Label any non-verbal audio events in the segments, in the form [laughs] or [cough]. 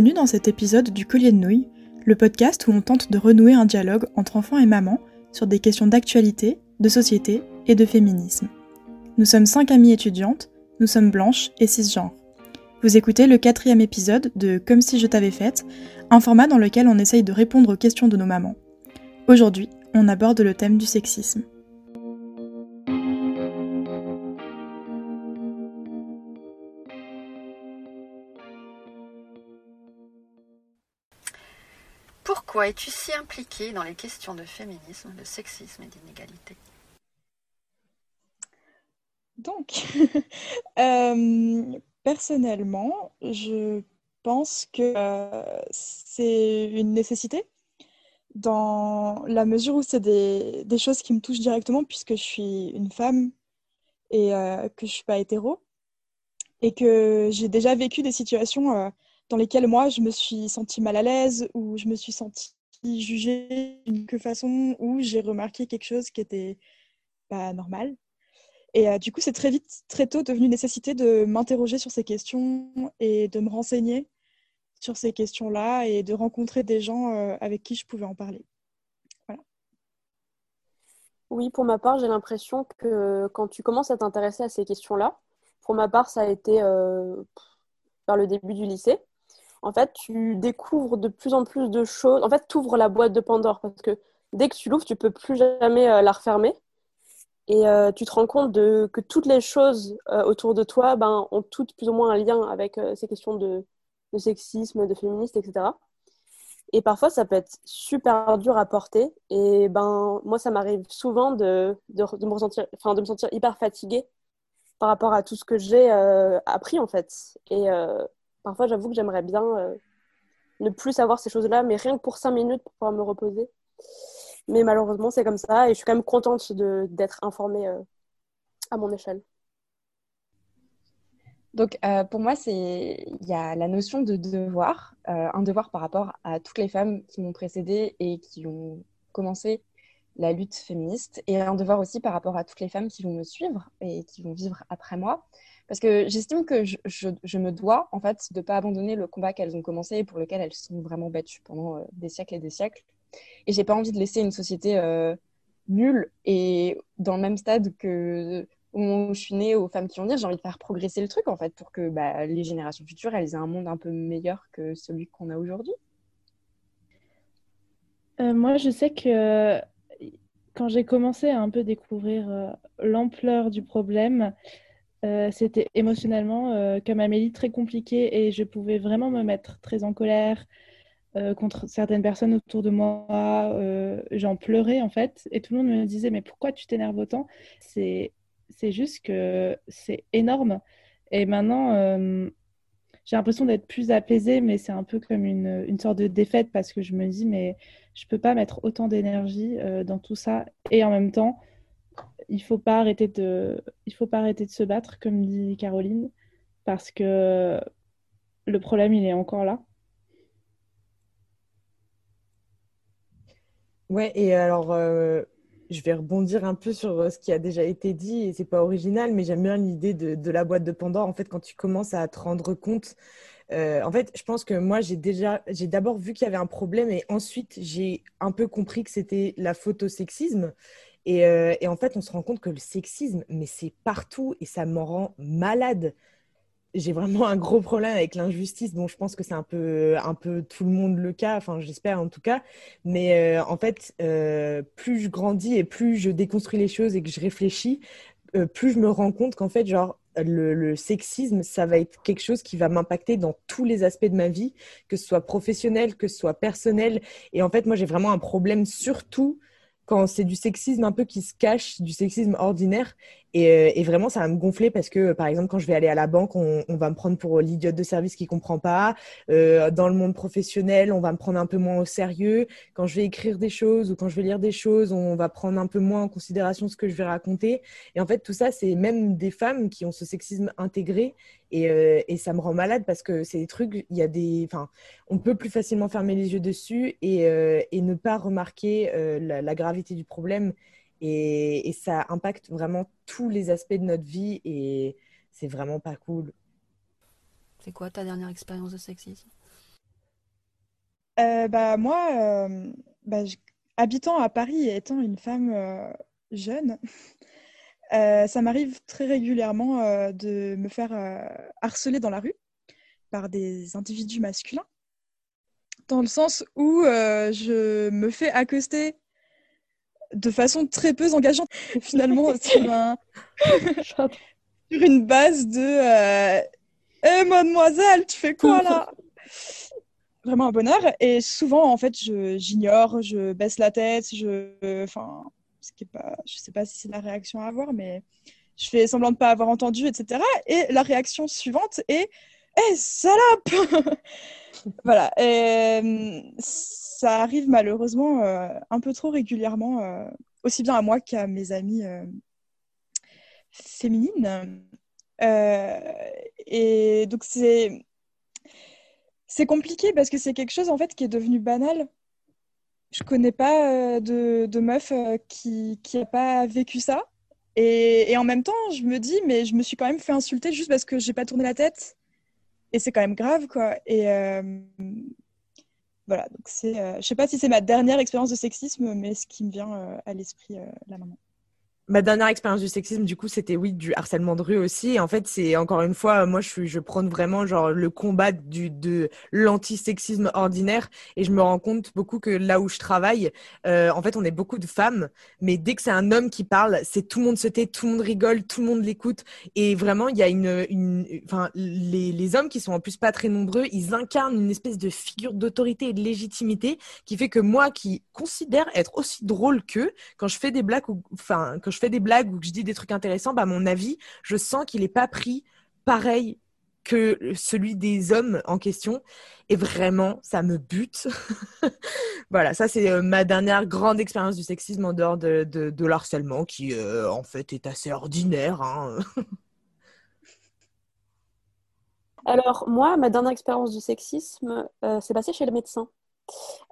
Bienvenue dans cet épisode du Collier de Nouilles, le podcast où on tente de renouer un dialogue entre enfants et mamans sur des questions d'actualité, de société et de féminisme. Nous sommes cinq amies étudiantes, nous sommes blanches et cisgenres. Vous écoutez le quatrième épisode de Comme si je t'avais faite, un format dans lequel on essaye de répondre aux questions de nos mamans. Aujourd'hui, on aborde le thème du sexisme. Pourquoi es-tu si impliquée dans les questions de féminisme, de sexisme et d'inégalité? Donc, [laughs] euh, personnellement, je pense que euh, c'est une nécessité dans la mesure où c'est des, choses qui me touchent directement puisque je suis une femme et euh, que je ne suis pas hétéro et que j'ai déjà vécu des situations dans lesquelles moi je me suis sentie mal à l'aise ou je me suis sentie jugée d'une façon ou j'ai remarqué quelque chose qui était pas normal. Et euh, du coup, c'est très vite, très tôt devenu nécessité de m'interroger sur ces questions et de me renseigner sur ces questions-là et de rencontrer des gens euh, avec qui je pouvais en parler. Oui, pour ma part, j'ai l'impression que quand tu commences à t'intéresser à ces questions-là, pour ma part, ça a été euh, vers le début du lycée en fait, tu découvres de plus en plus de choses. En fait, tu ouvres la boîte de Pandore parce que dès que tu l'ouvres, tu peux plus jamais euh, la refermer. Et euh, tu te rends compte de, que toutes les choses euh, autour de toi ben, ont toutes plus ou moins un lien avec ces questions de, sexisme, de féministe, etc. Et parfois, ça peut être super dur à porter. Et ben, moi, ça m'arrive souvent de, de, me ressentir, de me sentir hyper fatiguée par rapport à tout ce que j'ai appris, en fait. Et parfois, j'avoue que j'aimerais bien euh, ne plus savoir ces choses-là, mais rien que pour cinq minutes pour pouvoir me reposer. Mais malheureusement, c'est comme ça et je suis quand même contente d'être informée euh, à mon échelle. Donc, euh, pour moi, il y a la notion de devoir, un devoir par rapport à toutes les femmes qui m'ont précédée et qui ont commencé la lutte féministe, et un devoir aussi par rapport à toutes les femmes qui vont me suivre et qui vont vivre après moi. Parce que j'estime que je, me dois, en fait, de ne pas abandonner le combat qu'elles ont commencé et pour lequel elles sont vraiment battues pendant euh, des siècles et des siècles. Et j'ai pas envie de laisser une société euh, nulle et dans le même stade que où je suis née, aux femmes qui ont dit, j'ai envie de faire progresser le truc, en fait, pour que bah, les générations futures, aient un monde un peu meilleur que celui qu'on a aujourd'hui. Euh, moi, je sais que quand j'ai commencé à un peu découvrir l'ampleur du problème, euh, c'était émotionnellement, euh, comme Amélie, très compliqué et je pouvais vraiment me mettre très en colère euh, contre certaines personnes autour de moi. J'en pleurais en fait et tout le monde me disait mais pourquoi tu t'énerves autant? C'est juste que c'est énorme. Et maintenant, j'ai l'impression d'être plus apaisée, mais c'est un peu comme une, une, sorte de défaite parce que je me dis mais je peux pas mettre autant d'énergie dans tout ça et en même temps il faut pas arrêter de, il faut pas arrêter de se battre, comme dit Caroline, parce que le problème il est encore là. Ouais, et alors euh, je vais rebondir un peu sur euh, ce qui a déjà été dit, et c'est pas original, mais j'aime bien l'idée de, la boîte de Pandore. En fait, quand tu commences à te rendre compte, euh, en fait, je pense que moi j'ai déjà, j'ai d'abord vu qu'il y avait un problème, et ensuite j'ai un peu compris que c'était la Euh, et, en fait, on se rend compte que le sexisme, mais c'est partout et ça m'en rend malade. J'ai vraiment un gros problème avec l'injustice. Bon, je pense que c'est un peu, un peu tout le monde le cas, enfin j'espère en tout cas. Mais euh, en fait, euh, plus je grandis et plus je déconstruis les choses et que je réfléchis, plus je me rends compte qu'en fait, genre, le, le, sexisme, ça va être quelque chose qui va m'impacter dans tous les aspects de ma vie, que ce soit professionnel, que ce soit personnel. Et en fait, moi, j'ai vraiment un problème surtout quand c'est du sexisme un peu qui se cache, du sexisme ordinaire. Euh, et, vraiment, ça va me gonfler parce que, par exemple, quand je vais aller à la banque, on, va me prendre pour l'idiote de service qui comprend pas. Euh, dans le monde professionnel, on va me prendre un peu moins au sérieux. Quand je vais écrire des choses ou quand je vais lire des choses, on va prendre un peu moins en considération ce que je vais raconter. Et en fait, tout ça, c'est même des femmes qui ont ce sexisme intégré. Et, euh, ça me rend malade parce que c'est des trucs, il y a des, enfin, on peut plus facilement fermer les yeux dessus et, ne pas remarquer la gravité du problème et, ça impacte vraiment tous les aspects de notre vie et c'est vraiment pas cool. C'est quoi ta dernière expérience de sexisme? Euh, bah, moi, euh, bah, habitant à Paris et étant une femme euh, jeune, [laughs] euh, ça m'arrive très régulièrement euh, de me faire euh, harceler dans la rue par des individus masculins, dans le sens où euh, je me fais accoster de façon très peu engageante, finalement, [laughs] sur, un- sur une base de euh, Eh, mademoiselle, tu fais quoi là? Vraiment un bonheur. Et souvent, en fait, j'ignore, je baisse la tête, je. Enfin, ce qui est pas. Je sais pas si c'est la réaction à avoir, mais je fais semblant de pas avoir entendu, etc. Et la réaction suivante est Eh, salope [laughs] Voilà. Et, ça arrive malheureusement euh, un peu trop régulièrement, euh, aussi bien à moi qu'à mes amies euh, féminines. Et donc, c'est. C'est compliqué parce que c'est quelque chose en fait qui est devenu banal. Je connais pas de, meuf qui qui a pas vécu ça. Et, en même temps, je me dis, mais je me suis quand même fait insulter juste parce que j'ai pas tourné la tête. Et c'est quand même grave, quoi. Et voilà, donc c'est, euh, je sais pas si c'est ma dernière expérience de sexisme, mais ce qui me vient euh, à l'esprit euh, là maintenant. Ma dernière expérience du sexisme, du coup, c'était oui du harcèlement de rue aussi. En fait, c'est encore une fois, moi, je suis, je prône vraiment genre le combat du de l'antisexisme ordinaire. Et je me rends compte beaucoup que là où je travaille, euh, en fait, on est beaucoup de femmes, mais dès que c'est un homme qui parle, c'est tout le monde se tait, tout le monde rigole, tout le monde l'écoute. Et vraiment, il y a une, une, les, les hommes qui sont en plus pas très nombreux, ils incarnent une espèce de figure d'autorité et de légitimité qui fait que moi, qui considère être aussi drôle qu'eux, quand je fais des blagues enfin, quand je fais des blagues ou que je dis des trucs intéressants, bah, mon avis, je sens qu'il n'est pas pris pareil que celui des hommes en question. Et vraiment, ça me bute. [laughs] voilà, ça c'est euh, ma dernière grande expérience du sexisme en dehors de, de, l'harcèlement, qui euh, en fait est assez ordinaire. Hein. [laughs] Alors, moi, ma dernière expérience du sexisme, euh, c'est passé chez le médecin.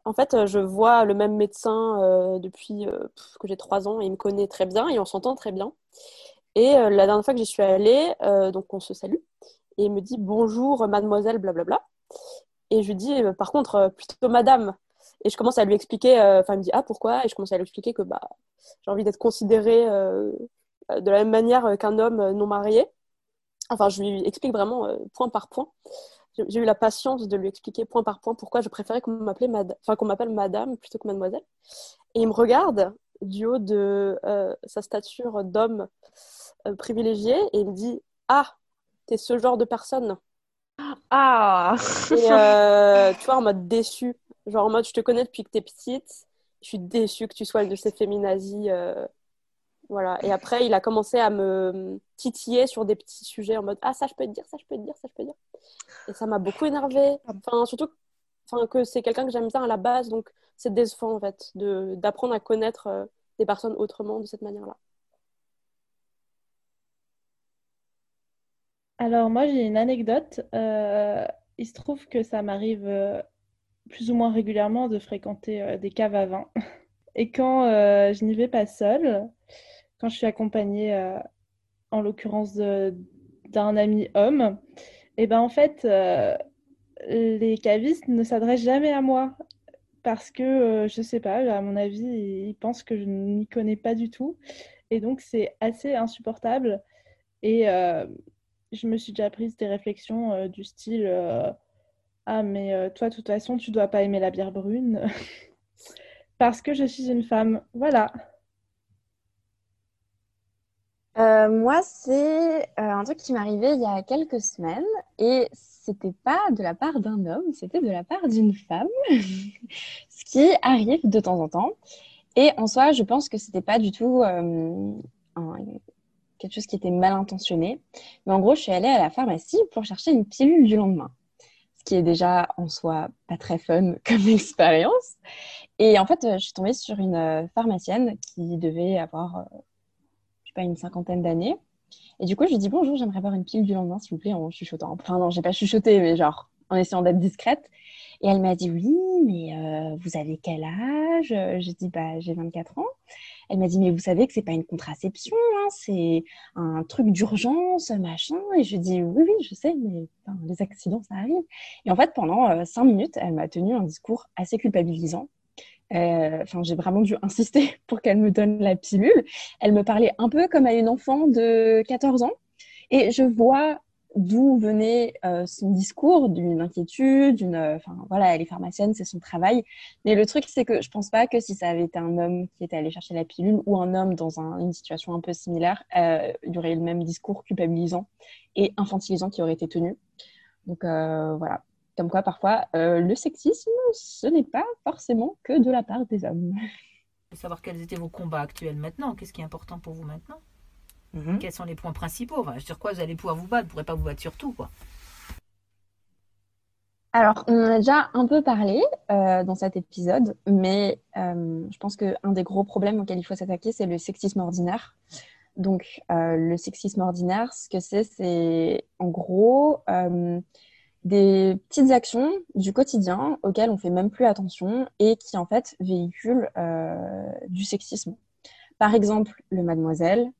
En fait, euh, je vois le même médecin euh, depuis euh, que j'ai trois ans et il me connaît très bien et on s'entend très bien. Et la dernière fois que j'y suis allée, donc on se salue, et il me dit bonjour mademoiselle, blablabla. Et je lui dis par contre plutôt madame. Et je commence à lui expliquer, enfin il me dit ah pourquoi? Et je commence à lui expliquer que bah, j'ai envie d'être considérée de la même manière qu'un homme non marié. Enfin, je lui explique vraiment point par point. J'ai eu la patience de lui expliquer point par point pourquoi je préférais qu'on m'appelait mad... enfin, m'appelle madame plutôt que mademoiselle. Et il me regarde du haut de euh, sa stature d'homme euh, privilégié et il me dit Ah, t'es ce genre de personne. Ah Et [laughs] euh, tu vois, en mode déçu. Genre en mode je te connais depuis que t'es petite, je suis déçue que tu sois une de ces féminazis. euh, Voilà. Et après, il a commencé à me titiller sur des petits sujets en mode Ah, ça, je peux te dire, ça, je peux te dire, ça, je peux te dire. Et ça m'a beaucoup énervée. Enfin, surtout enfin, que c'est quelqu'un que j'aime bien à la base. Donc, c'est décevant, en fait, d'apprendre à connaître euh, des personnes autrement de cette manière-là. Alors moi j'ai une anecdote. Euh, il se trouve que ça m'arrive euh, plus ou moins régulièrement de fréquenter euh, des caves à vin. [laughs] Et quand euh, je n'y vais pas seule, quand je suis accompagnée, euh, en l'occurrence d'un ami homme, et ben en fait euh, les cavistes ne s'adressent jamais à moi parce que euh, je sais pas, à mon avis ils pensent que je n'y connais pas du tout. Et donc c'est assez insupportable. Et euh, je me suis déjà prise des réflexions du style Ah, mais toi, de toute façon, tu dois pas aimer la bière brune [laughs] parce que je suis une femme. Voilà. Euh, moi, c'est euh, un truc qui m'est arrivé il y a quelques semaines et c'était pas de la part d'un homme, c'était de la part d'une femme, [laughs] ce qui arrive de temps en temps. Et en soi, je pense que c'était pas du tout euh, quelque chose qui était mal intentionné. Mais en gros, je suis allée à la pharmacie pour chercher une pilule du lendemain, ce qui est déjà en soi pas très fun [laughs] comme expérience. Et en fait, je suis tombée sur une pharmacienne qui devait avoir une cinquantaine d'années. Et du coup, je lui dis bonjour, j'aimerais avoir une pilule du lendemain, s'il vous plaît, en chuchotant. Enfin, non, j'ai pas chuchoté, mais genre en essayant d'être discrète. Et elle m'a dit oui, mais euh, vous avez quel âge? J'ai dit bah j'ai 24 ans. Elle m'a dit mais vous savez que c'est pas une contraception, hein, c'est un truc d'urgence, machin. Et je dis oui, oui, je sais, mais les accidents, ça arrive. Et en fait, pendant cinq minutes, elle m'a tenu un discours assez culpabilisant. Enfin, j'ai vraiment dû insister [laughs] pour qu'elle me donne la pilule. Elle me parlait un peu comme à une enfant de 14 ans. Et je vois d'où venait euh, son discours, d'une inquiétude, d'une, euh, enfin voilà, elle est pharmacienne, c'est son travail. Mais le truc, c'est que je pense pas que si ça avait été un homme qui était allé chercher la pilule ou un homme dans une situation un peu similaire, euh, il y aurait eu le même discours culpabilisant et infantilisant qui aurait été tenu. Donc voilà, comme quoi parfois le sexisme, ce n'est pas forcément que de la part des hommes. [laughs] Savoir quels étaient vos combats actuels maintenant, qu'est-ce qui est important pour vous maintenant? Mhm. Quels sont les points principaux? Sur quoi vous allez pouvoir vous battre? Vous ne pourrez pas vous battre sur tout, quoi. Alors, on en a déjà un peu parlé euh, dans cet épisode, mais euh, je pense qu'un des gros problèmes auxquels il faut s'attaquer, c'est le sexisme ordinaire. Donc, euh, le sexisme ordinaire, ce que c'est, c'est en gros des petites actions du quotidien auxquelles on fait même plus attention et qui en fait véhiculent du sexisme. Par exemple, le mademoiselle,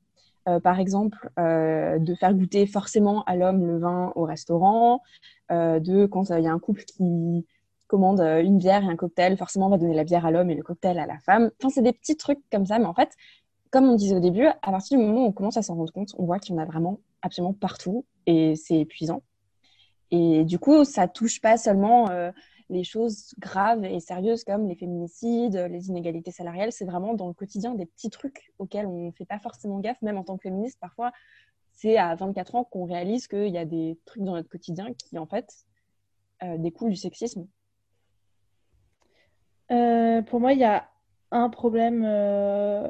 euh, par exemple, euh, de faire goûter forcément à l'homme le vin au restaurant, euh, de quand il y a un couple qui commande une bière et un cocktail, forcément on va donner la bière à l'homme et le cocktail à la femme. Enfin, c'est des petits trucs comme ça, mais en fait, comme on disait au début, à partir du moment où on commence à s'en rendre compte, on voit qu'il y en a vraiment absolument partout et c'est épuisant. Et du coup, ça touche pas seulement les choses graves et sérieuses comme les féminicides, les inégalités salariales, c'est vraiment dans le quotidien des petits trucs auxquels on ne fait pas forcément gaffe, même en tant que féministe. Parfois, c'est à 24 ans qu'on réalise qu'il y a des trucs dans notre quotidien qui, en fait, euh, découlent du sexisme. Euh, pour moi, il y a un problème euh,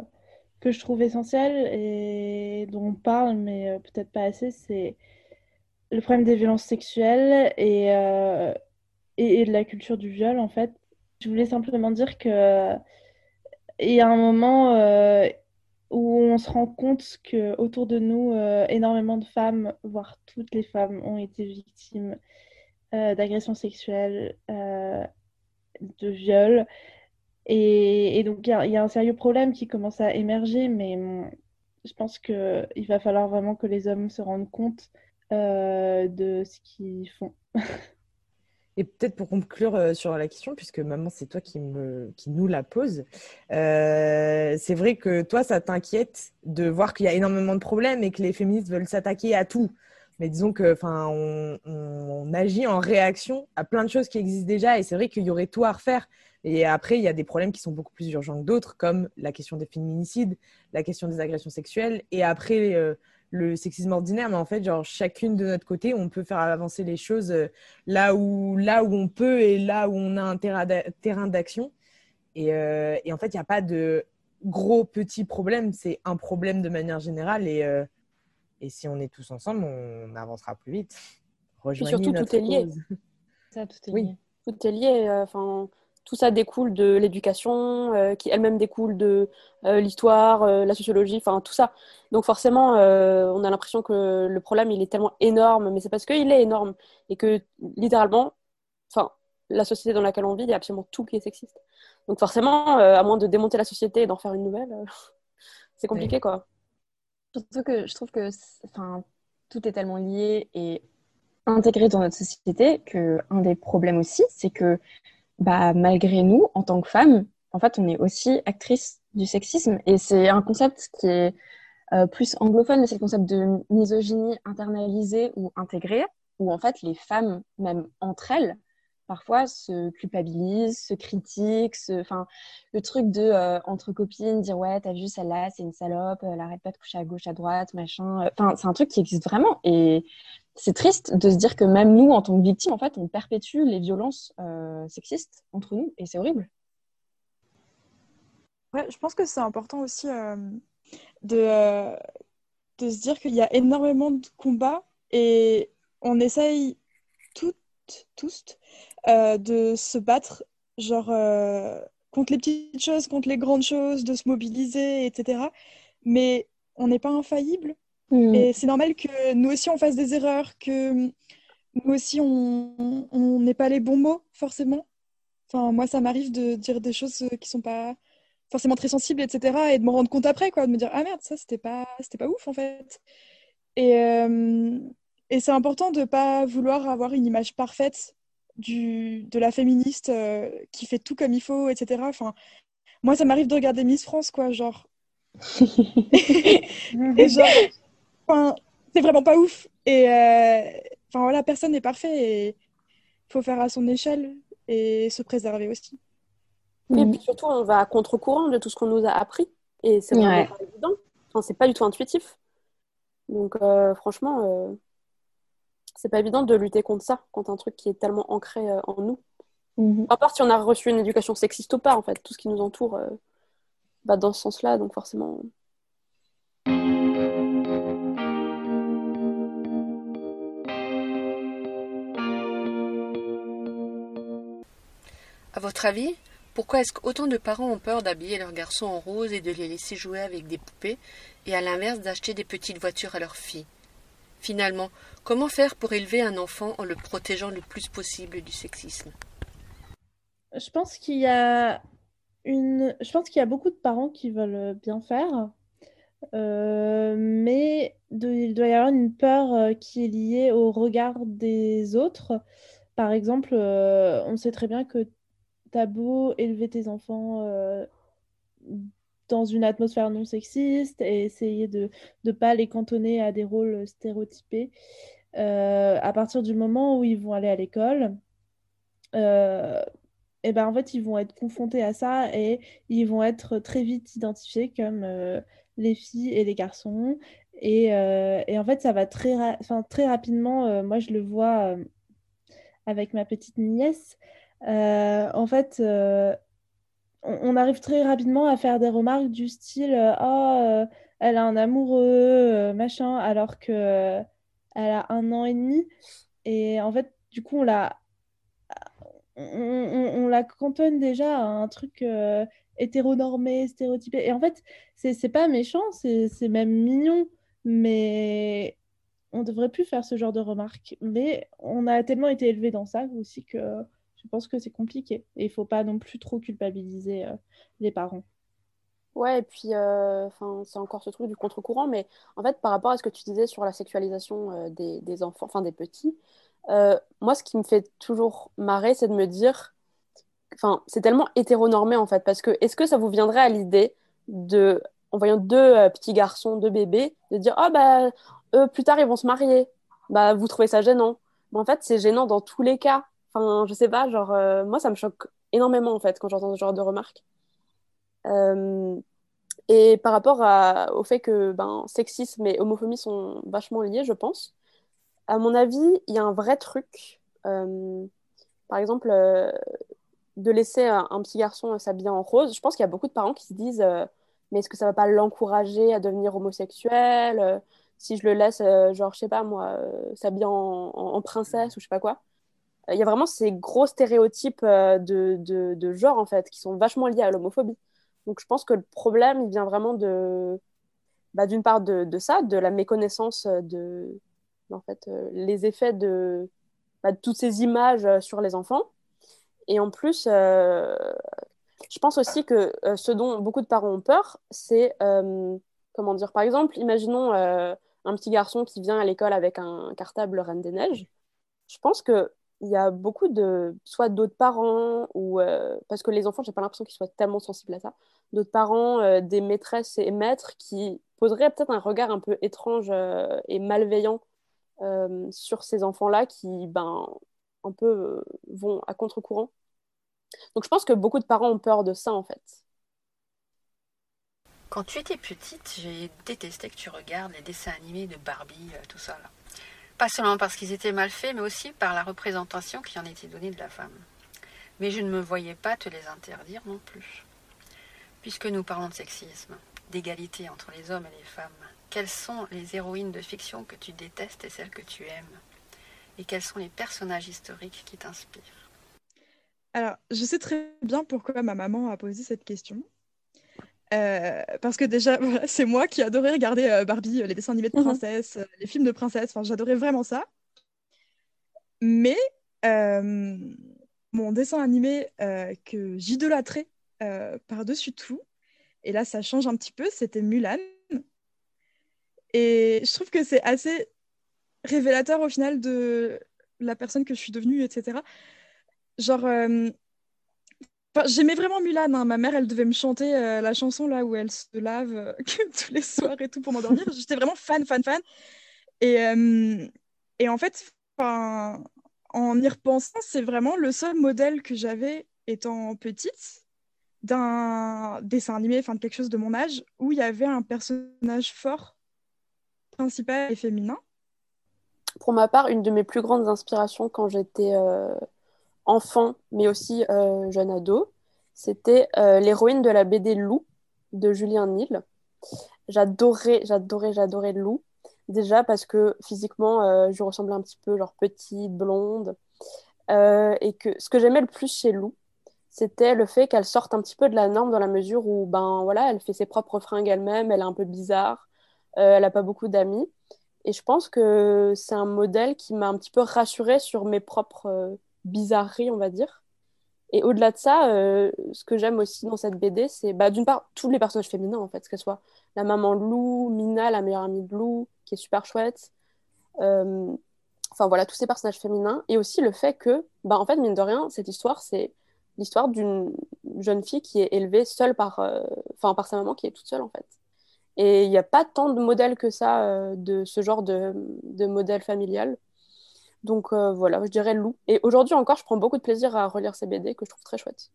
que je trouve essentiel et dont on parle, mais peut-être pas assez, c'est le problème des violences sexuelles et et, de la culture du viol, en fait. Je voulais simplement dire que il y a un moment euh, où on se rend compte que autour de nous, euh, énormément de femmes, voire toutes les femmes, ont été victimes euh, d'agressions sexuelles, de viols. Et, donc, il y, a un sérieux problème qui commence à émerger, mais hum, je pense qu'il va falloir vraiment que les hommes se rendent compte de ce qu'ils font. Et peut-être pour conclure euh, sur la question, puisque maman, c'est toi qui, nous la pose, euh, c'est vrai que toi, ça t'inquiète de voir qu'il y a énormément de problèmes et que les féministes veulent s'attaquer à tout. Mais disons que, enfin, on, agit en réaction à plein de choses qui existent déjà, et c'est vrai qu'il y aurait tout à refaire. Et après, il y a des problèmes qui sont beaucoup plus urgents que d'autres, comme la question des féminicides, la question des agressions sexuelles, et après euh, le sexisme ordinaire, mais en fait, genre, chacune de notre côté, on peut faire avancer les choses euh, là où, là où on peut et là où on a un terrain d'action. Et, euh, et, en fait, il n'y a pas de gros petits problèmes, c'est un problème de manière générale. Et, euh, et si on est tous ensemble, on avancera plus vite. Rejoignez et surtout, tout est lié. Ça, tout est oui. lié. Tout est lié. Enfin, tout ça découle de l'éducation, euh, qui elle-même découle de euh, l'histoire, euh, la sociologie, enfin tout ça. Donc forcément, on a l'impression que le problème il est tellement énorme, mais c'est parce qu'il est énorme et que littéralement, enfin la société dans laquelle on vit, il y a absolument tout qui est sexiste. Donc forcément, à moins de démonter la société et d'en faire une nouvelle, [laughs] c'est compliqué quoi. Surtout que je trouve que, enfin, tout est tellement lié et intégré dans notre société que un des problèmes aussi, c'est que bah, malgré nous, en tant que femmes, en fait, on est aussi actrice du sexisme. Et c'est un concept qui est euh, plus anglophone, c'est le concept de misogynie internalisée ou intégrée, où en fait, les femmes, même entre elles, parfois se culpabilisent, se critiquent, enfin, le truc de euh, entre copines dire ouais t'as vu celle-là c'est une salope, elle arrête pas de coucher à gauche à droite machin. Euh, enfin c'est un truc qui existe vraiment et c'est triste de se dire que même nous en tant que victimes en fait on perpétue les violences euh, sexistes entre nous et c'est horrible. Ouais, je pense que c'est important aussi de de se dire qu'il y a énormément de combats et on essaye toutes tous euh, de se battre, genre, euh, contre les petites choses, contre les grandes choses, de se mobiliser, etc. Mais on n'est pas infaillible. Mm. Et c'est normal que nous aussi, on fasse des erreurs, que nous aussi, on n'ait pas les bons mots, forcément. Enfin, moi, ça m'arrive de dire des choses qui sont pas forcément très sensible, etc. Et de me rendre compte après, quoi, de me dire ah merde, ça c'était pas, c'était pas ouf en fait. Et, euh, et c'est important de pas vouloir avoir une image parfaite du, de la féministe euh, qui fait tout comme il faut, etc. Enfin, moi, ça m'arrive de regarder Miss France, quoi, genre. [laughs] [laughs] et genre, enfin, c'est vraiment pas ouf. Et euh, enfin voilà, personne n'est parfait et il faut faire à son échelle et se préserver aussi. Et puis surtout, on va à contre-courant de tout ce qu'on nous a appris. Et c'est vraiment Ouais. pas évident. Enfin, c'est pas du tout intuitif. Donc, euh, franchement, euh, c'est pas évident de lutter contre ça, contre un truc qui est tellement ancré euh, en nous. Mhm. À part si on a reçu une éducation sexiste ou pas, en fait. Tout ce qui nous entoure euh, va dans ce sens-là. Donc, forcément. À votre avis, pourquoi est-ce qu'autant de parents ont peur d'habiller leurs garçons en rose et de les laisser jouer avec des poupées, et à l'inverse d'acheter des petites voitures à leurs filles? Finalement, comment faire pour élever un enfant en le protégeant le plus possible du sexisme? Je pense qu'il y a une... Je pense qu'il y a beaucoup de parents qui veulent bien faire, euh, mais il doit y avoir une peur euh, qui est liée au regard des autres. Par exemple, euh, on sait très bien que t'as beau élever tes enfants euh, dans une atmosphère non sexiste et essayer de ne pas les cantonner à des rôles stéréotypés, euh, à partir du moment où ils vont aller à l'école, euh, et ben en fait, ils vont être confrontés à ça et ils vont être très vite identifiés comme les filles et les garçons. Et, et en fait, ça va très, ra- très rapidement, moi je le vois avec ma petite nièce. Euh, en fait, euh, on, arrive très rapidement à faire des remarques du style euh, Oh, elle a un amoureux, machin, alors que elle a un an et demi. Et en fait, du coup, on la, on, la cantonne déjà à un truc hétéronormé, stéréotypé. Et en fait, c'est pas méchant, c'est c'est même mignon, mais on devrait plus faire ce genre de remarques. Mais on a tellement été élevé dans ça aussi que je pense que c'est compliqué. Et il faut pas non plus trop culpabiliser euh, les parents. Ouais, et puis, euh, c'est encore ce truc du contre-courant, mais en fait, par rapport à ce que tu disais sur la sexualisation euh, des, enfants, enfin des petits, moi, ce qui me fait toujours marrer, c'est de me dire, enfin, c'est tellement hétéronormé en fait, parce que est-ce que ça vous viendrait à l'idée de, en voyant deux petits garçons, deux bébés, de dire, oh bah, eux, plus tard, ils vont se marier, bah, vous trouvez ça gênant? Mais en fait, c'est gênant dans tous les cas. Enfin, je sais pas, genre, euh, moi, ça me choque énormément en fait quand j'entends ce genre de remarques. Euh, et par rapport au fait que ben, sexisme et homophobie sont vachement liés, je pense, à mon avis, il y a un vrai truc. Euh, par exemple, de laisser un, petit garçon s'habiller en rose. Je pense qu'il y a beaucoup de parents qui se disent Mais est-ce que ça va pas l'encourager à devenir homosexuel? Si je le laisse, genre, je sais pas moi, s'habiller en, en- princesse ou je sais pas quoi Il y a vraiment ces gros stéréotypes euh, de, de, genre, en fait, qui sont vachement liés à l'homophobie. Donc je pense que le problème, il vient vraiment de, bah, d'une part de, ça, de la méconnaissance de, en fait, euh, les effets de, bah, de toutes ces images euh, sur les enfants. Et en plus, euh, je pense aussi que euh, ce dont beaucoup de parents ont peur, c'est, euh, comment dire, par exemple, imaginons euh, un petit garçon qui vient à l'école avec un cartable Reine des Neiges. Je pense que il y a beaucoup de, soit d'autres parents, ou euh, parce que les enfants, j'ai pas l'impression qu'ils soient tellement sensibles à ça, d'autres parents, euh, des maîtresses et maîtres qui poseraient peut-être un regard un peu étrange euh, et malveillant sur ces enfants-là qui, ben, un peu vont à contre-courant. Donc je pense que beaucoup de parents ont peur de ça, en fait. Quand tu étais petite, j'ai détesté que tu regardes les dessins animés de Barbie, tout ça là. Pas seulement parce qu'ils étaient mal faits, mais aussi par la représentation qui en était donnée de la femme. Mais je ne me voyais pas te les interdire non plus. Puisque nous parlons de sexisme, d'égalité entre les hommes et les femmes, quelles sont les héroïnes de fiction que tu détestes et celles que tu aimes? Et quels sont les personnages historiques qui t'inspirent? Alors, je sais très bien pourquoi ma maman a posé cette question. Euh, parce que déjà, [laughs] voilà, c'est moi qui adorais regarder euh, Barbie, euh, les dessins animés de Mhm. princesses, les films de princesses. Enfin, j'adorais vraiment ça. Mais mon dessin animé que j'idolâtrais par-dessus tout, Et là, ça change un petit peu. C'était Mulan. Et je trouve que c'est assez révélateur au final de la personne que je suis devenue, etc. Genre, j'aimais vraiment Mulan. hein. Ma mère, elle devait me chanter euh, la chanson là où elle se lave euh, [laughs] tous les soirs et tout pour m'endormir. [laughs] J'étais vraiment fan, fan, fan. Et, euh, et en fait, en y repensant, c'est vraiment le seul modèle que j'avais étant petite d'un dessin animé, enfin de quelque chose de mon âge, où il y avait un personnage fort, principal et féminin. Pour ma part, une de mes plus grandes inspirations quand j'étais enfant, mais aussi euh, jeune ado, c'était euh, l'héroïne de la BD Lou de Julien Nil. J'adorais, j'adorais, j'adorais Lou. Déjà parce que physiquement, euh, je ressemblais un petit peu, genre petite, blonde. Et que ce que j'aimais le plus chez Lou, c'était le fait qu'elle sorte un petit peu de la norme dans la mesure où, ben voilà, elle fait ses propres fringues elle-même, elle est un peu bizarre, elle n'a pas beaucoup d'amis. Et je pense que c'est un modèle qui m'a un petit peu rassurée sur mes propres bizarreries, on va dire. Et au-delà de ça, euh, ce que j'aime aussi dans cette BD, c'est bah, d'une part tous les personnages féminins, en fait, que ce soit la maman Lou, Mina, la meilleure amie de Lou, qui est super chouette. Euh, Enfin voilà, tous ces personnages féminins. Et aussi le fait que, bah, en fait, mine de rien, cette histoire, c'est l'histoire d'une jeune fille qui est élevée seule par, euh, par sa maman, qui est toute seule, en fait. Et il n'y a pas tant de modèles que ça de ce genre de, de modèle familial. Donc euh, voilà, je dirais Lou. Et aujourd'hui encore, je prends beaucoup de plaisir à relire ces BD que je trouve très chouettes.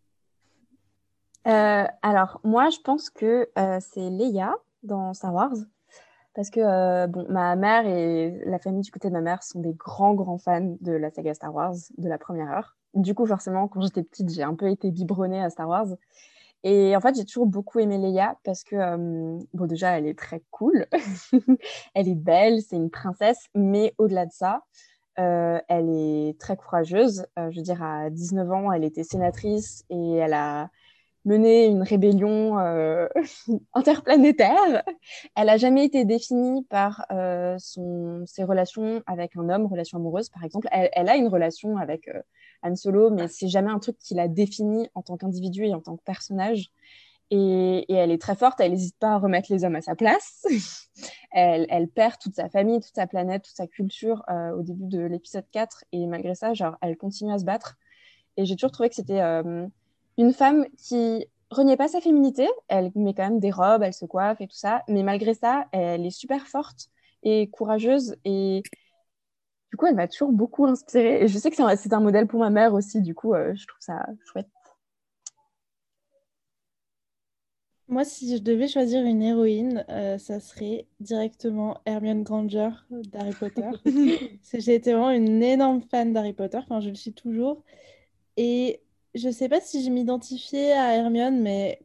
Euh, alors, moi, je pense que euh, c'est Leia dans Star Wars. Parce que bon, ma mère et la famille du côté de ma mère sont des grands, grands fans de la saga Star Wars, de la première heure. Du coup, forcément, quand j'étais petite, j'ai un peu été biberonnée à Star Wars. Et en fait, j'ai toujours beaucoup aimé Leia parce que, bon, déjà, elle est très cool. [laughs] elle est belle, c'est une princesse. Mais au-delà de ça, euh, elle est très courageuse. Euh, je veux dire, à 19 ans, elle était sénatrice et elle a mené une rébellion euh, [laughs] interplanétaire. Elle n'a jamais été définie par son, ses relations avec un homme, relations amoureuses par exemple. Elle, elle a une relation avec Han Solo, mais c'est jamais un truc qui l'a définie en tant qu'individu et en tant que personnage. Et, elle est très forte, elle n'hésite pas à remettre les hommes à sa place. [laughs] elle, perd toute sa famille, toute sa planète, toute sa culture euh, au début de l'épisode 4. Et malgré ça, genre, elle continue à se battre. Et j'ai toujours trouvé que c'était euh, une femme qui reniait pas sa féminité. Elle met quand même des robes, elle se coiffe et tout ça. Mais malgré ça, elle est super forte et courageuse. Et du coup, elle m'a toujours beaucoup inspirée. Et je sais que c'est un, c'est un modèle pour ma mère aussi. Du coup, euh, je trouve ça chouette. Moi, si je devais choisir une héroïne, euh, ça serait directement Hermione Granger d'Harry Potter. [laughs] J'ai été vraiment une énorme fan d'Harry Potter, enfin je le suis toujours. Et je sais pas si je m'identifiais à Hermione, mais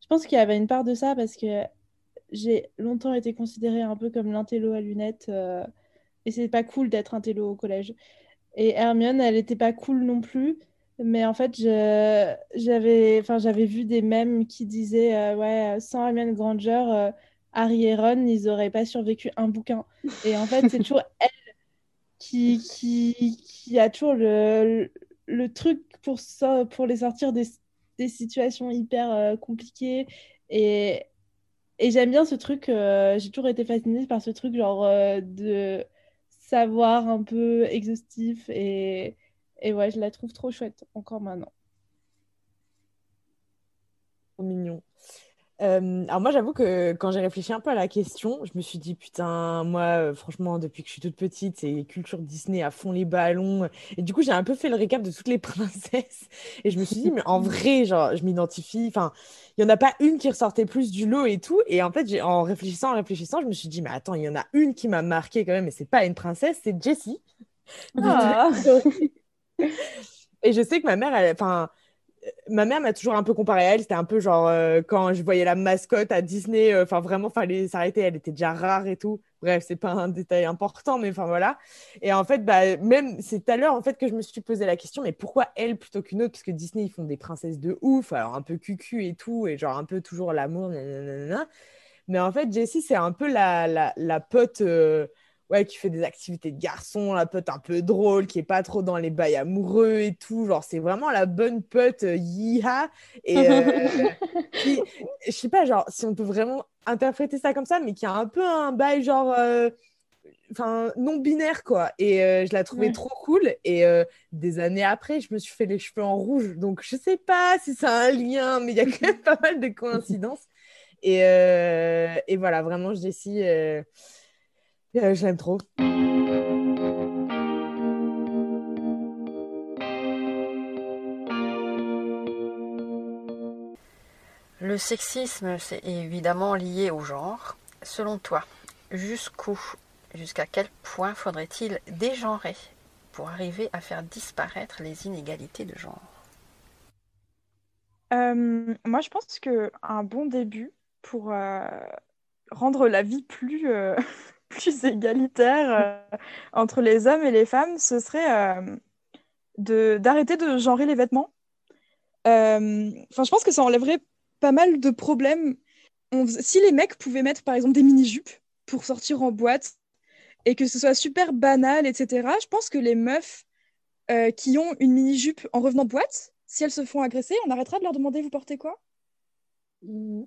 je pense qu'il y avait une part de ça parce que j'ai longtemps été considérée un peu comme l'intello à lunettes. euh, et c'est pas cool d'être intello au collège. Et Hermione, elle était pas cool non plus. Mais en fait, j'avais, enfin, vu des mèmes qui disaient euh, ouais, sans Hermione Granger, euh, Harry et Ron, ils auraient pas survécu un bouquin. Et en fait, c'est toujours [laughs] elle qui, qui, qui a toujours le, le truc pour, ça, pour les sortir des, des situations hyper euh, compliquées. Et, et j'aime bien ce truc, euh, j'ai toujours été fascinée par ce truc genre de savoir un peu exhaustif. Et, et ouais, je la trouve trop chouette, encore maintenant. Trop mignon. Euh, alors moi, j'avoue que quand j'ai réfléchi un peu à la question, je me suis dit, putain, moi, euh, franchement, depuis que je suis toute petite, c'est culture Disney à fond les ballons. Et du coup, j'ai un peu fait le récap de toutes les [laughs] princesses. Et je me suis dit, mais en vrai, genre, je m'identifie. Enfin, il n'y en a pas une qui ressortait plus du lot et tout. Et en fait, en réfléchissant, en réfléchissant, je me suis dit, mais attends, il y en a une qui m'a marqué quand même, et c'est pas une princesse, c'est Jessie. Ah. [laughs] Et je sais que ma mère, enfin, ma mère m'a toujours un peu comparé à elle. C'était un peu genre euh, quand je voyais la mascotte à Disney, euh, enfin vraiment, fallait s'arrêter. Elle était déjà rare et tout. Bref, c'est pas un détail important, mais enfin voilà. Et en fait, bah, même c'est à l'heure en fait que je me suis posé la question, mais pourquoi elle plutôt qu'une autre? Parce que Disney, ils font des princesses de ouf, alors un peu cucu et tout, et genre un peu toujours l'amour, nanana. Mais en fait, Jessie, c'est un peu la, la, la pote. euh, ouais, qui fait des activités de garçon, la pote un peu drôle, qui est pas trop dans les bails amoureux et tout. Genre, c'est vraiment la bonne pote euh, yiha. Et euh, [laughs] je sais pas, genre, si on peut vraiment interpréter ça comme ça, mais qui a un peu un bail genre. Euh, enfin non binaire quoi et je la trouvais trop cool et des années après je me suis fait les cheveux en rouge donc je sais pas si ça a un lien mais il y a quand même [laughs] pas mal de coïncidences et, et voilà vraiment Jessie euh, je l'aime trop. Le sexisme, c'est évidemment lié au genre. Selon toi, jusqu'où, jusqu'à quel point faudrait-il dégenrer pour arriver à faire disparaître les inégalités de genre? Euh, Moi, je pense qu'un bon début pour euh, rendre la vie plus, plus égalitaire euh, entre les hommes et les femmes, ce serait euh, d'arrêter de genrer les vêtements. Euh, enfin, je pense que ça enlèverait pas mal de problèmes. si les mecs pouvaient mettre, par exemple, des mini-jupes pour sortir en boîte et que ce soit super banal, etc., je pense que les meufs qui ont une mini-jupe en revenant de boîte, si elles se font agresser, on arrêtera de leur demander vous portez quoi? Mmh.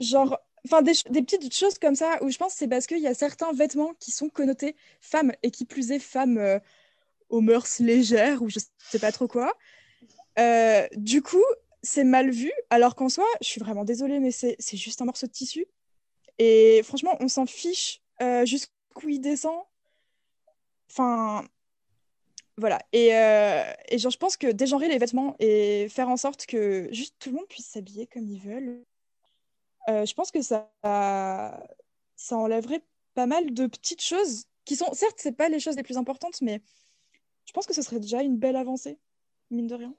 Genre, Enfin, des, petites choses comme ça où je pense c'est parce qu'il y a certains vêtements qui sont connotés femmes et qui plus est femmes euh, aux mœurs légères ou je sais pas trop quoi. Euh, du coup, c'est mal vu, alors qu'en soi, je suis vraiment désolée, mais c'est juste un morceau de tissu. Et franchement, on s'en fiche euh, jusqu'où il descend. Enfin, voilà. Et, et genre, je pense que dégenrer les vêtements et faire en sorte que juste tout le monde puisse s'habiller comme ils veulent, euh, je pense que ça, ça enlèverait pas mal de petites choses qui sont, certes, c'est pas les choses les plus importantes, mais je pense que ce serait déjà une belle avancée, mine de rien.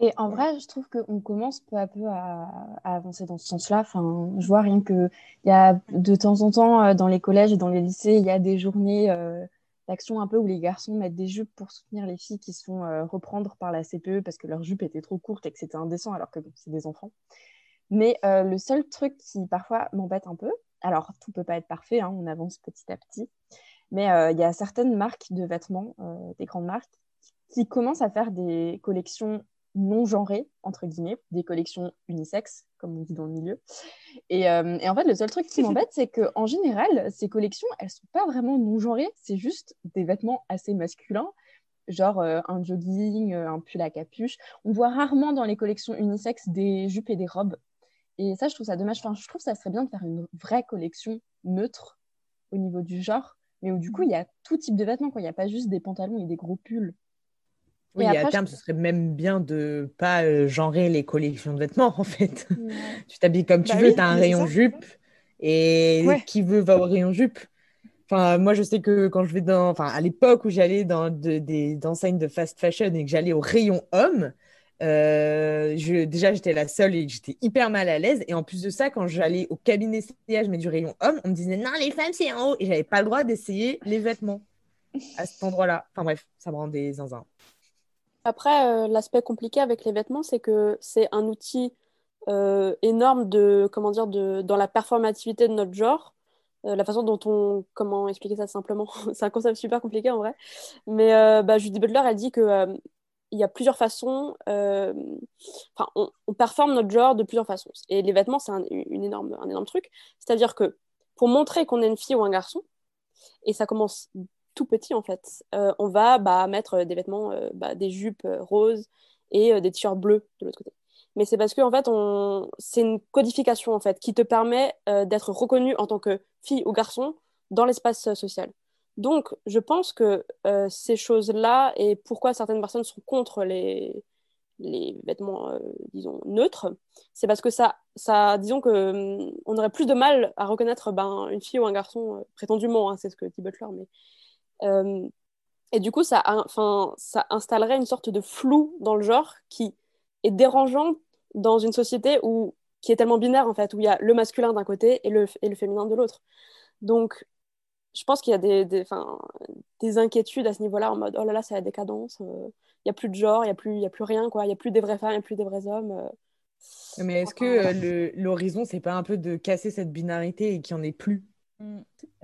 Et en vrai, je trouve qu'on commence peu à peu à, avancer dans ce sens-là. Enfin, je vois rien que il y a de temps en temps euh, dans les collèges et dans les lycées, il y a des journées euh, d'action un peu où les garçons mettent des jupes pour soutenir les filles qui se font reprendre par la CPE parce que leur jupe était trop courte et que c'était indécent alors que c'est des enfants. Mais euh, le seul truc qui parfois m'embête un peu, alors tout peut pas être parfait, hein, on avance petit à petit, mais euh, il y a certaines marques de vêtements, euh, des grandes marques, qui commencent à faire des collections non genrées, entre guillemets, des collections unisexes, comme on dit dans le milieu. Et, et en fait, le seul truc qui [laughs] m'embête, c'est qu'en général, ces collections, elles sont pas vraiment non genrées, c'est juste des vêtements assez masculins genre un jogging, un pull à capuche. On voit rarement dans les collections unisexes des jupes et des robes. Et ça, je trouve ça dommage. Enfin, je trouve que ça serait bien de faire une vraie collection neutre au niveau du genre, mais où du coup, il y a tout type de vêtements. Il n'y a pas juste des pantalons et des gros pulls. Oui, et à terme, ce serait même bien de pas euh, genrer les collections de vêtements, [laughs] en fait. tu t'habilles comme tu bah veux, tu as un rayon jupe, et qui veut va au rayon jupe. Enfin, moi, je sais que quand je vais dans... Enfin, à l'époque où j'allais dans des enseignes de fast fashion et que j'allais au rayon homme, euh, déjà, j'étais la seule et j'étais hyper mal à l'aise. Et en plus de ça, quand j'allais au cabinet CIH, mais du rayon homme, on me disait non, les femmes, c'est en haut. Et j'avais pas le droit d'essayer les vêtements à cet endroit-là. Enfin bref, ça me rendait des zinzin. Après, euh, l'aspect compliqué avec les vêtements, c'est que c'est un outil euh, énorme de, comment dire, de, dans la performativité de notre genre. la façon dont on. Comment expliquer ça simplement? [laughs] C'est un concept super compliqué en vrai. Mais bah, Judy Butler, elle dit que il y a plusieurs façons. Euh, on, performe notre genre de plusieurs façons. Et les vêtements, c'est un, énorme, un énorme truc. C'est-à-dire que pour montrer qu'on est une fille ou un garçon, et ça commence tout petit en fait, euh, on va bah, mettre des vêtements, euh, bah, des jupes roses et des t-shirts bleus de l'autre côté. Mais c'est parce que en fait, c'est une codification en fait qui te permet d'être reconnu en tant que fille ou garçon dans l'espace social. Donc, je pense que euh, ces choses-là et pourquoi certaines personnes sont contre les, vêtements, euh, disons, neutres, c'est parce que ça, disons que hum, on aurait plus de mal à reconnaître ben, une fille ou un garçon, euh, prétendument, hein, c'est ce que dit Butler, mais. et du coup, ça, ça installerait une sorte de flou dans le genre qui est dérangeant dans une société où, qui est tellement binaire, en fait, où il y a le masculin d'un côté et le, et le féminin de l'autre. Donc, je pense qu'il y a des, des, des, inquiétudes à ce niveau-là, en mode oh là là, c'est la décadence, euh, il n'y a plus de genre, il n'y a, plus, a plus rien, quoi. Il n'y a plus des vraies femmes, il n'y a plus des vrais hommes. Euh. Mais est-ce que euh, l'horizon, c'est pas un peu de casser cette binarité et qu'il n'y en ait plus?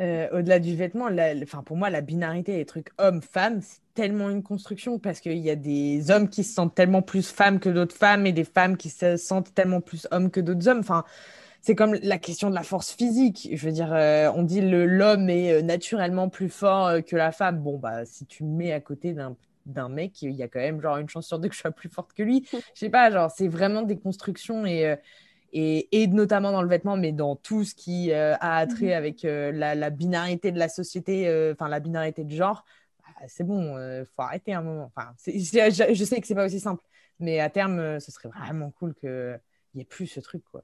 Euh, au-delà du vêtement, la- enfin, pour moi, la binarité des trucs homme-femme, c'est tellement une construction parce qu'il y a des hommes qui se sentent tellement plus femmes que d'autres femmes et des femmes qui se sentent tellement plus hommes que d'autres hommes. Enfin, c'est comme la question de la force physique. Je veux dire, euh, on dit le l'homme est euh, naturellement plus fort euh, que la femme. Bon, bah, si tu me mets à côté d'un d'un mec, il y a quand même genre une chance sur deux que je sois plus forte que lui. [laughs] Je sais pas, genre, c'est vraiment des constructions et. et, et notamment dans le vêtement, mais dans tout ce qui euh, a attrait avec euh, la, la binarité de la société, enfin la binarité de genre, bah, c'est bon, faut arrêter un moment. Enfin, c'est- je, je sais que c'est pas aussi simple, mais à terme, ce serait vraiment cool qu'il n'y ait plus ce truc, quoi.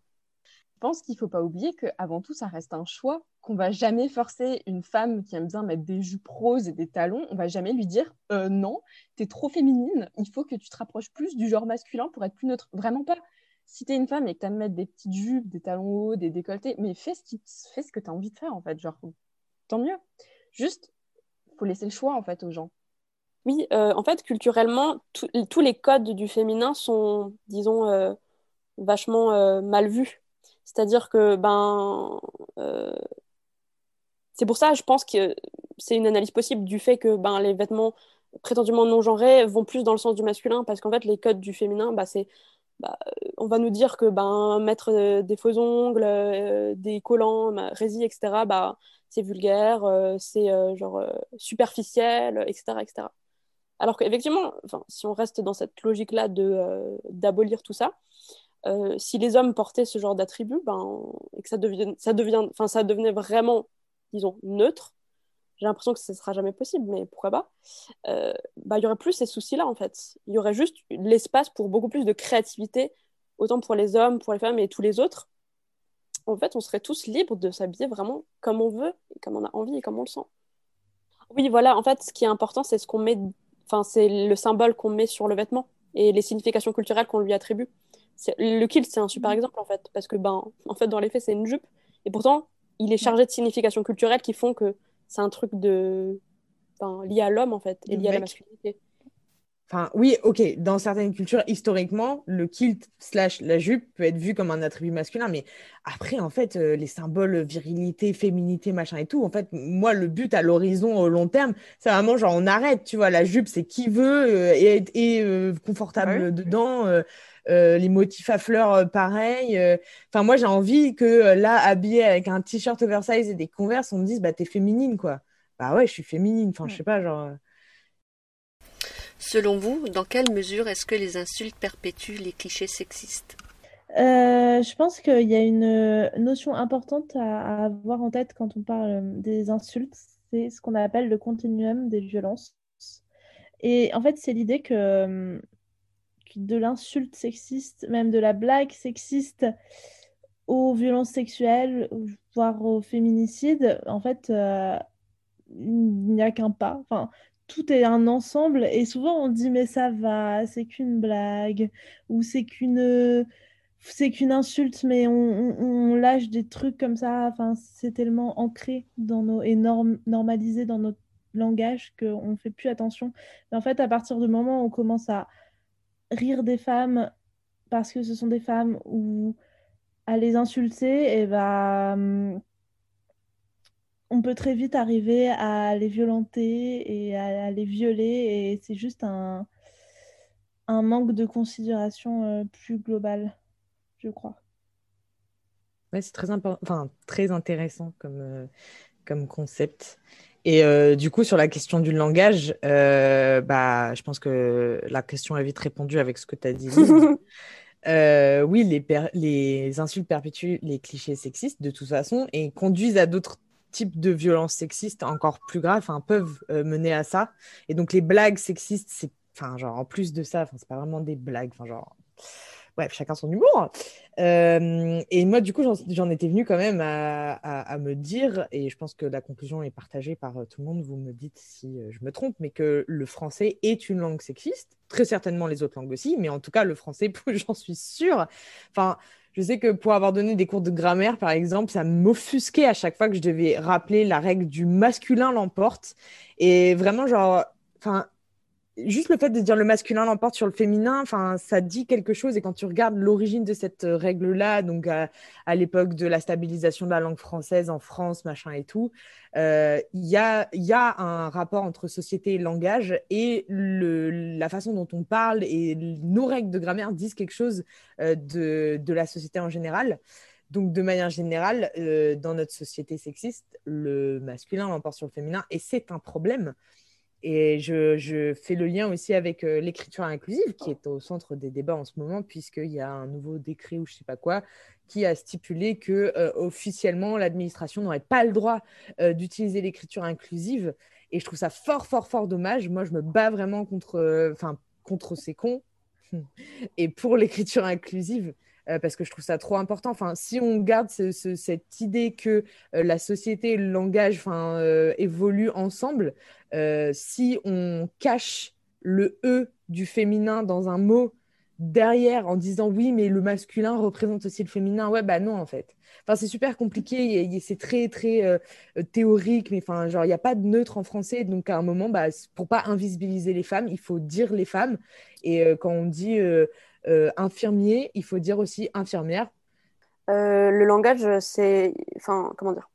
Pense qu'il faut pas oublier qu'avant tout, ça reste un choix, qu'on va jamais forcer une femme qui aime bien mettre des jupes roses et des talons, on va jamais lui dire euh, non, t'es trop féminine, il faut que tu te rapproches plus du genre masculin pour être plus neutre. Vraiment pas. Si t'es une femme et que t'aimes mettre des petites jupes, des talons hauts, des décolletés, mais fais ce, qui, fais ce que t'as envie de faire en fait, genre tant mieux. Juste, faut laisser le choix en fait aux gens. Oui, euh, en fait, culturellement, tous les codes du féminin sont, disons, euh, vachement euh, mal vus. C'est-à-dire que, ben, euh, c'est pour ça, je pense que c'est une analyse possible du fait que ben, les vêtements prétendument non genrés vont plus dans le sens du masculin, parce qu'en fait, les codes du féminin, bah, c'est, bah, euh, on va nous dire que ben, mettre euh, des faux ongles, des collants, résille, etc., bah, c'est vulgaire, c'est genre superficiel, etc., etc. Alors qu'effectivement, si on reste dans cette logique-là de, d'abolir tout ça, euh, si les hommes portaient ce genre d'attributs, ben, et que ça, devienne, ça, ça devenait vraiment, disons, neutre, j'ai l'impression que ce ne sera jamais possible, mais pourquoi pas, euh, bah, il y aurait plus ces soucis-là, en fait. Il y aurait juste l'espace pour beaucoup plus de créativité, autant pour les hommes, pour les femmes et tous les autres. En fait, on serait tous libres de s'habiller vraiment comme on veut, comme on a envie et comme on le sent. Oui, voilà, en fait, ce qui est important, c'est ce qu'on met, enfin, c'est le symbole qu'on met sur le vêtement et les significations culturelles qu'on lui attribue. Le kilt, c'est un super exemple, en fait, parce que, ben, en fait, dans les faits, c'est une jupe, et pourtant, il est chargé de significations culturelles qui font que c'est un truc de, enfin, lié à l'homme, en fait, et lié à la masculinité. Enfin, oui, ok, dans certaines cultures, historiquement, le kilt slash la jupe peut être vu comme un attribut masculin, mais après, en fait, euh, les symboles virilité, féminité, machin et tout, en fait, moi, le but à l'horizon, au long terme, c'est vraiment genre, on arrête, tu vois, la jupe, c'est qui veut euh, et être et, euh, confortable Ah dedans, euh, les motifs à fleurs, euh, pareil. euh. Enfin, moi, j'ai envie que là, habillé avec un t-shirt oversize et des Converse, on me dise, bah, t'es féminine, quoi. Bah ouais, je suis féminine, enfin, je sais pas, genre... Selon vous, dans quelle mesure est-ce que les insultes perpétuent les clichés sexistes? Euh, je pense qu'il y a une notion importante à, à avoir en tête quand on parle des insultes, c'est ce qu'on appelle le continuum des violences. Et en fait, c'est l'idée que, de l'insulte sexiste, même de la blague sexiste aux violences sexuelles, voire au féminicide, en fait, euh, il n'y a qu'un pas. Enfin, tout est un ensemble et souvent on dit mais ça va, c'est qu'une blague ou c'est qu'une c'est qu'une insulte mais on, lâche des trucs comme ça. Enfin, c'est tellement ancré dans nos et norm- normalisé dans notre langage qu'on ne fait plus attention. Mais en fait, à partir du moment où on commence à rire des femmes parce que ce sont des femmes ou à les insulter, et ben hum, on peut très vite arriver à les violenter et à, les violer, et c'est juste un, un manque de considération euh, plus global, je crois. Ouais, c'est très enfin, très intéressant comme, euh, comme concept. Et euh, du coup, sur la question du langage, euh, bah, je pense que la question est vite répondue avec ce que tu as dit. [laughs] Euh, oui, les, insultes perpétuent les clichés sexistes de toute façon et conduisent à d'autres types de violences sexistes encore plus graves, enfin, peuvent mener à ça. Et donc, les blagues sexistes, c'est, enfin, genre, en plus de ça, c'est pas vraiment des blagues, enfin, genre, bref, chacun son humour. Euh, et moi, du coup, j'en étais venue quand même à, à- à me dire, et je pense que la conclusion est partagée par euh, tout le monde, vous me dites si euh, je me trompe, mais que le français est une langue sexiste, très certainement les autres langues aussi, mais en tout cas, le français, [laughs] j'en suis sûre. Enfin, je sais que pour avoir donné des cours de grammaire, par exemple, ça m'offusquait à chaque fois que je devais rappeler la règle du masculin l'emporte. Et vraiment, genre, enfin, juste le fait de dire le masculin l'emporte sur le féminin, enfin, ça dit quelque chose. Et quand tu regardes l'origine de cette règle-là, donc à, l'époque de la stabilisation de la langue française en France, machin et tout, euh, il y, a, un rapport entre société et langage et la façon dont on parle et nos règles de grammaire disent quelque chose euh, de, la société en général. Donc, de manière générale, euh, dans notre société sexiste, le masculin l'emporte sur le féminin et c'est un problème. Et je, fais le lien aussi avec euh, l'écriture inclusive, qui est au centre des débats en ce moment, puisqu'il y a un nouveau décret ou je ne sais pas quoi, qui a stipulé que euh, officiellement l'administration n'aurait pas le droit euh, d'utiliser l'écriture inclusive. Et je trouve ça fort, fort, fort dommage. Moi, je me bats vraiment contre, enfin, contre ces cons [laughs] et pour l'écriture inclusive. Euh, parce que je trouve ça trop important. Enfin, si on garde cette idée que euh, la société et le langage euh, évoluent ensemble, si on cache le E du féminin dans un mot derrière en disant oui, mais le masculin représente aussi le féminin, ouais, bah non, en fait. Enfin, c'est super compliqué, c'est très, très théorique, mais il n'y a pas de neutre en français, donc à un moment, bah, pour pas invisibiliser les femmes, il faut dire les femmes. Et quand on dit euh, infirmier, il faut dire aussi infirmière. Euh, le langage, c'est. Enfin, comment dire?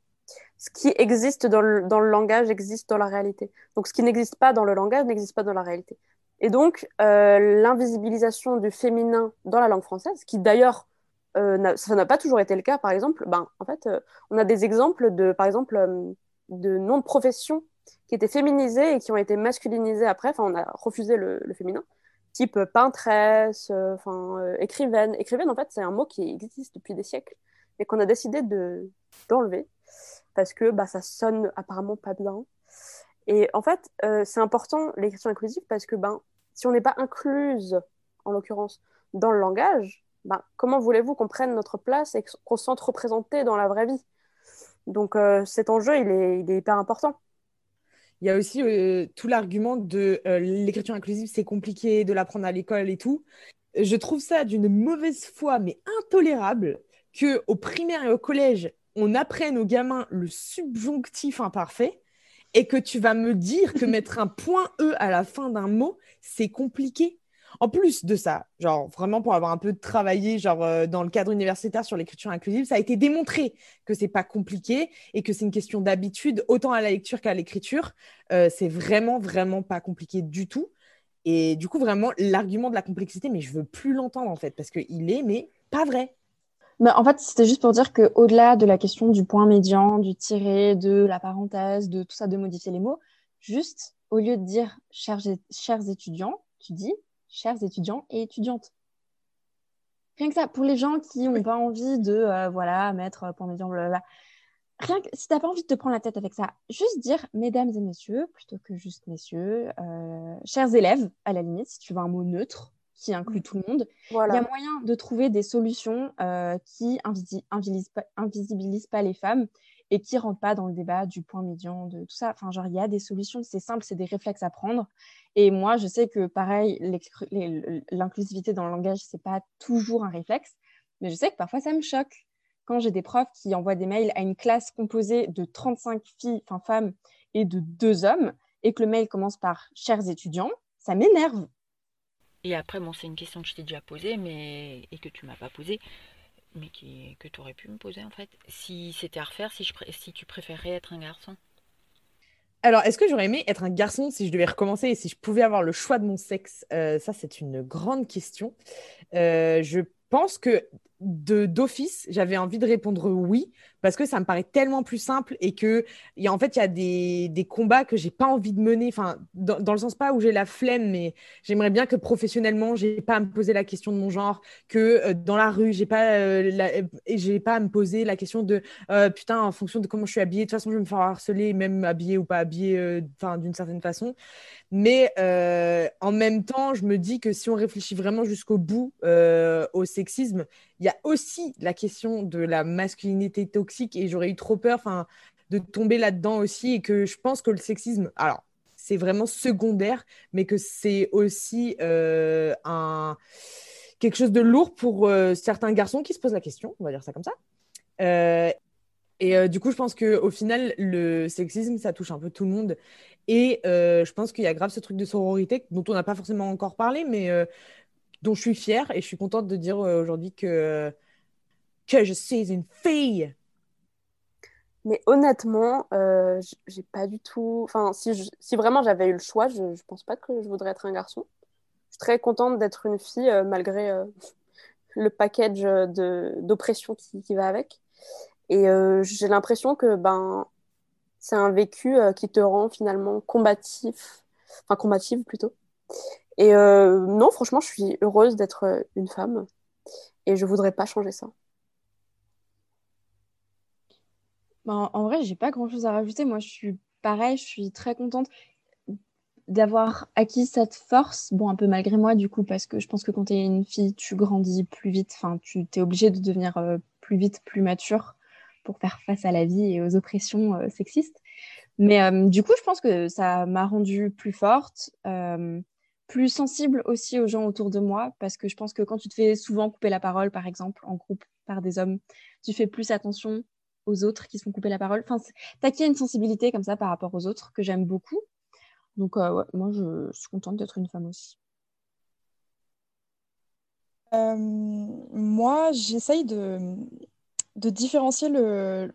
Ce qui existe dans le, dans le, langage existe dans la réalité. Donc, ce qui n'existe pas dans le langage n'existe pas dans la réalité. Et donc, euh, l'invisibilisation du féminin dans la langue française, qui d'ailleurs, ça n'a pas toujours été le cas, par exemple, ben, en fait, on a des exemples de, par exemple, de noms de professions qui étaient féminisés et qui ont été masculinisés après. Enfin, on a refusé le féminin type peintresse, euh, enfin euh, écrivaine. Écrivaine, en fait, c'est un mot qui existe depuis des siècles, mais qu'on a décidé de d'enlever parce que bah, ça sonne apparemment pas bien. Et en fait, euh, c'est important l'écriture inclusive parce que ben, si on n'est pas incluse, en l'occurrence, dans le langage, ben, comment voulez-vous qu'on prenne notre place et qu'on se sente représenté dans la vraie vie? Donc cet enjeu, il est, il est hyper important. Il y a aussi euh, tout l'argument de euh, l'écriture inclusive, c'est compliqué de l'apprendre à l'école et tout. Je trouve ça d'une mauvaise foi, mais intolérable, que au primaire et au collège, on apprenne aux gamins le subjonctif imparfait et que tu vas me dire que [laughs] mettre un point E à la fin d'un mot, c'est compliqué. En plus de ça, genre vraiment pour avoir un peu travaillé genre euh, dans le cadre universitaire sur l'écriture inclusive, ça a été démontré que c'est pas compliqué et que c'est une question d'habitude autant à la lecture qu'à l'écriture. Euh, c'est vraiment vraiment pas compliqué du tout. Et du coup vraiment l'argument de la complexité, mais je veux plus l'entendre en fait parce qu'il est mais pas vrai. Mais en fait, c'était juste pour dire qu'au-delà de la question du point médian, du tiré, de la parenthèse, de tout ça, de modifier les mots, juste au lieu de dire chers, chers étudiants, tu dis chers étudiants et étudiantes. Rien que ça, pour les gens qui n'ont pas envie de euh, voilà, mettre euh, point médian, blablabla. Rien que si tu n'as pas envie de te prendre la tête avec ça, juste dire mesdames et messieurs plutôt que juste messieurs, euh, chers élèves, à la limite, si tu veux un mot neutre qui inclut tout le monde, il y a moyen de trouver des solutions qui invisibilisent pas les femmes et qui rentrent pas dans le débat du point médian, de tout ça. Enfin, genre, il y a des solutions, c'est simple, c'est des réflexes à prendre. Et moi, je sais que pareil, l'inclusivité dans le langage, c'est pas toujours un réflexe, mais je sais que parfois ça me choque. Quand j'ai des profs qui envoient des mails à une classe composée de 35 filles, enfin femmes, et de deux hommes, et que le mail commence par chers étudiants, ça m'énerve. Et après, bon, c'est une question que je t'ai déjà posée, mais et que tu m'as pas posée mais que tu aurais pu me poser en fait. Si c'était à refaire, si tu préférais être un garçon? Alors, est-ce que j'aurais aimé être un garçon si je devais recommencer et si je pouvais avoir le choix de mon sexe? Euh, Ça, c'est une grande question. Euh, je pense que de d'office, j'avais envie de répondre oui parce que ça me paraît tellement plus simple et que en fait il y a des, des combats que j'ai pas envie de mener. Enfin dans, dans, le sens pas où j'ai la flemme mais j'aimerais bien que professionnellement j'ai pas à me poser la question de mon genre que euh, dans la rue j'ai pas euh, j'ai pas à me poser la question de euh, putain en fonction de comment je suis habillée de toute façon je vais me faire harceler même habillée ou pas habillée enfin d'une certaine façon. Mais en même temps je me dis que si on réfléchit vraiment jusqu'au bout au sexisme il y a aussi la question de la masculinité toxique et j'aurais eu trop peur de tomber là-dedans aussi et que je pense que le sexisme, alors c'est vraiment secondaire, mais que c'est aussi euh, un, quelque chose de lourd pour euh, certains garçons qui se posent la question, on va dire ça comme ça. Euh, Et du coup, je pense qu'au final, le sexisme, ça touche un peu tout le monde. Et je pense qu'il y a grave ce truc de sororité dont on n'a pas forcément encore parlé, mais dont je suis fière et je suis contente de dire aujourd'hui que, que je suis une fille. Mais honnêtement, j'ai pas du tout. Enfin, si, vraiment j'avais eu le choix, je, je pense pas que je voudrais être un garçon. Je suis très contente d'être une fille malgré le package d'oppression qui, qui, va avec. Et euh, j'ai l'impression que ben, c'est un vécu euh, qui te rend finalement combatif, enfin combative plutôt. Et euh, non, franchement, je suis heureuse d'être une femme et je voudrais pas changer ça. Ben, en vrai, j'ai pas grand chose à rajouter. Moi, je suis pareil, je suis très contente d'avoir acquis cette force, bon, un peu malgré moi, du coup, parce que je pense que quand tu es une fille, tu grandis plus vite, enfin, tu es obligée de devenir plus vite, plus mature pour faire face à la vie et aux oppressions euh, sexistes. Mais euh, du coup, je pense que ça m'a rendue plus forte, euh, plus sensible aussi aux gens autour de moi, parce que je pense que quand tu te fais souvent couper la parole, par exemple, en groupe par des hommes, tu fais plus attention aux autres qui se font couper la parole. Enfin, t'acquiers une sensibilité comme ça par rapport aux autres que j'aime beaucoup. Donc, moi, je suis contente d'être une femme aussi. moi, j'essaye de, de différencier le,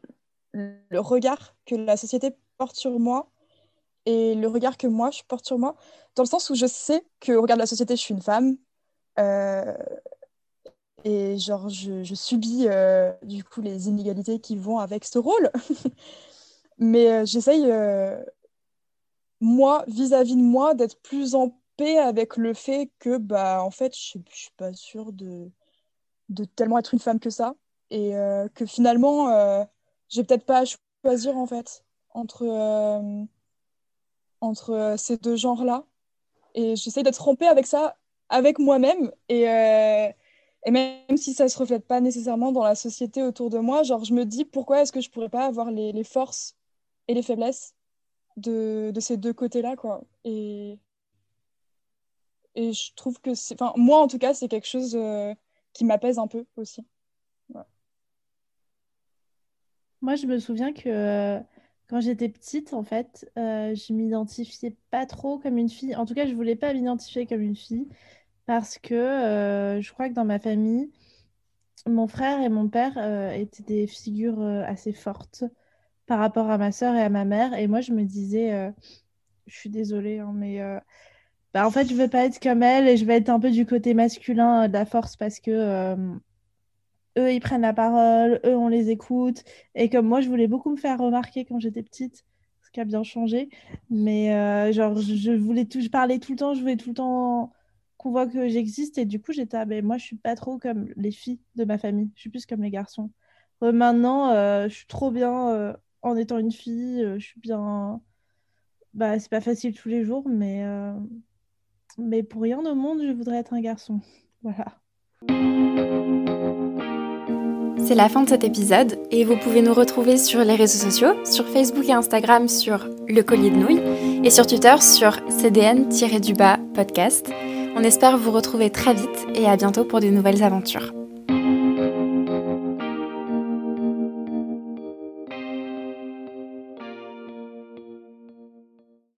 le, regard que la société porte sur moi et le regard que moi je porte sur moi, dans le sens où je sais que au regard de la société, je suis une femme. Euh, et genre, je, je subis euh, du coup les inégalités qui vont avec ce rôle. [laughs] Mais euh, j'essaye, moi, vis-à-vis de moi, d'être plus en paix avec le fait que, bah, en fait, je ne suis pas sûre de, de tellement être une femme que ça et que finalement, euh, j'ai peut-être pas à choisir en fait entre, entre ces deux genres-là. Et j'essaie d'être rompée avec ça, avec moi-même. Et, et même si ça se reflète pas nécessairement dans la société autour de moi, genre je me dis pourquoi est-ce que je pourrais pas avoir les, forces et les faiblesses de, de ces deux côtés-là. Et, et je trouve que c'est... Enfin, moi, en tout cas, c'est quelque chose qui m'apaise un peu aussi. Moi, je me souviens que euh, quand j'étais petite, en fait, euh, je m'identifiais pas trop comme une fille. En tout cas, je voulais pas m'identifier comme une fille parce que euh, je crois que dans ma famille, mon frère et mon père étaient des figures assez fortes par rapport à ma sœur et à ma mère. Et moi, je me disais, je suis désolée, hein, mais bah, en fait, je veux pas être comme elle et je vais être un peu du côté masculin de la force parce que eux, ils prennent la parole, eux, on les écoute. Et comme moi, je voulais beaucoup me faire remarquer quand j'étais petite, ce qui a bien changé. Mais euh, genre, je, voulais tout, je parlais tout le temps, je voulais tout le temps qu'on voit que j'existe. Et du coup, j'étais, ah, ben, moi, je suis pas trop comme les filles de ma famille. Je suis plus comme les garçons. Euh, maintenant, euh, je suis trop bien en étant une fille. je suis bien. Bah, c'est pas facile tous les jours, mais, mais pour rien au monde, je voudrais être un garçon. [laughs] Voilà. C'est la fin de cet épisode et vous pouvez nous retrouver sur les réseaux sociaux, sur Facebook et Instagram sur Le Collier de Nouilles et sur Twitter sur CDN-du-bas podcast. On espère vous retrouver très vite et à bientôt pour de nouvelles aventures.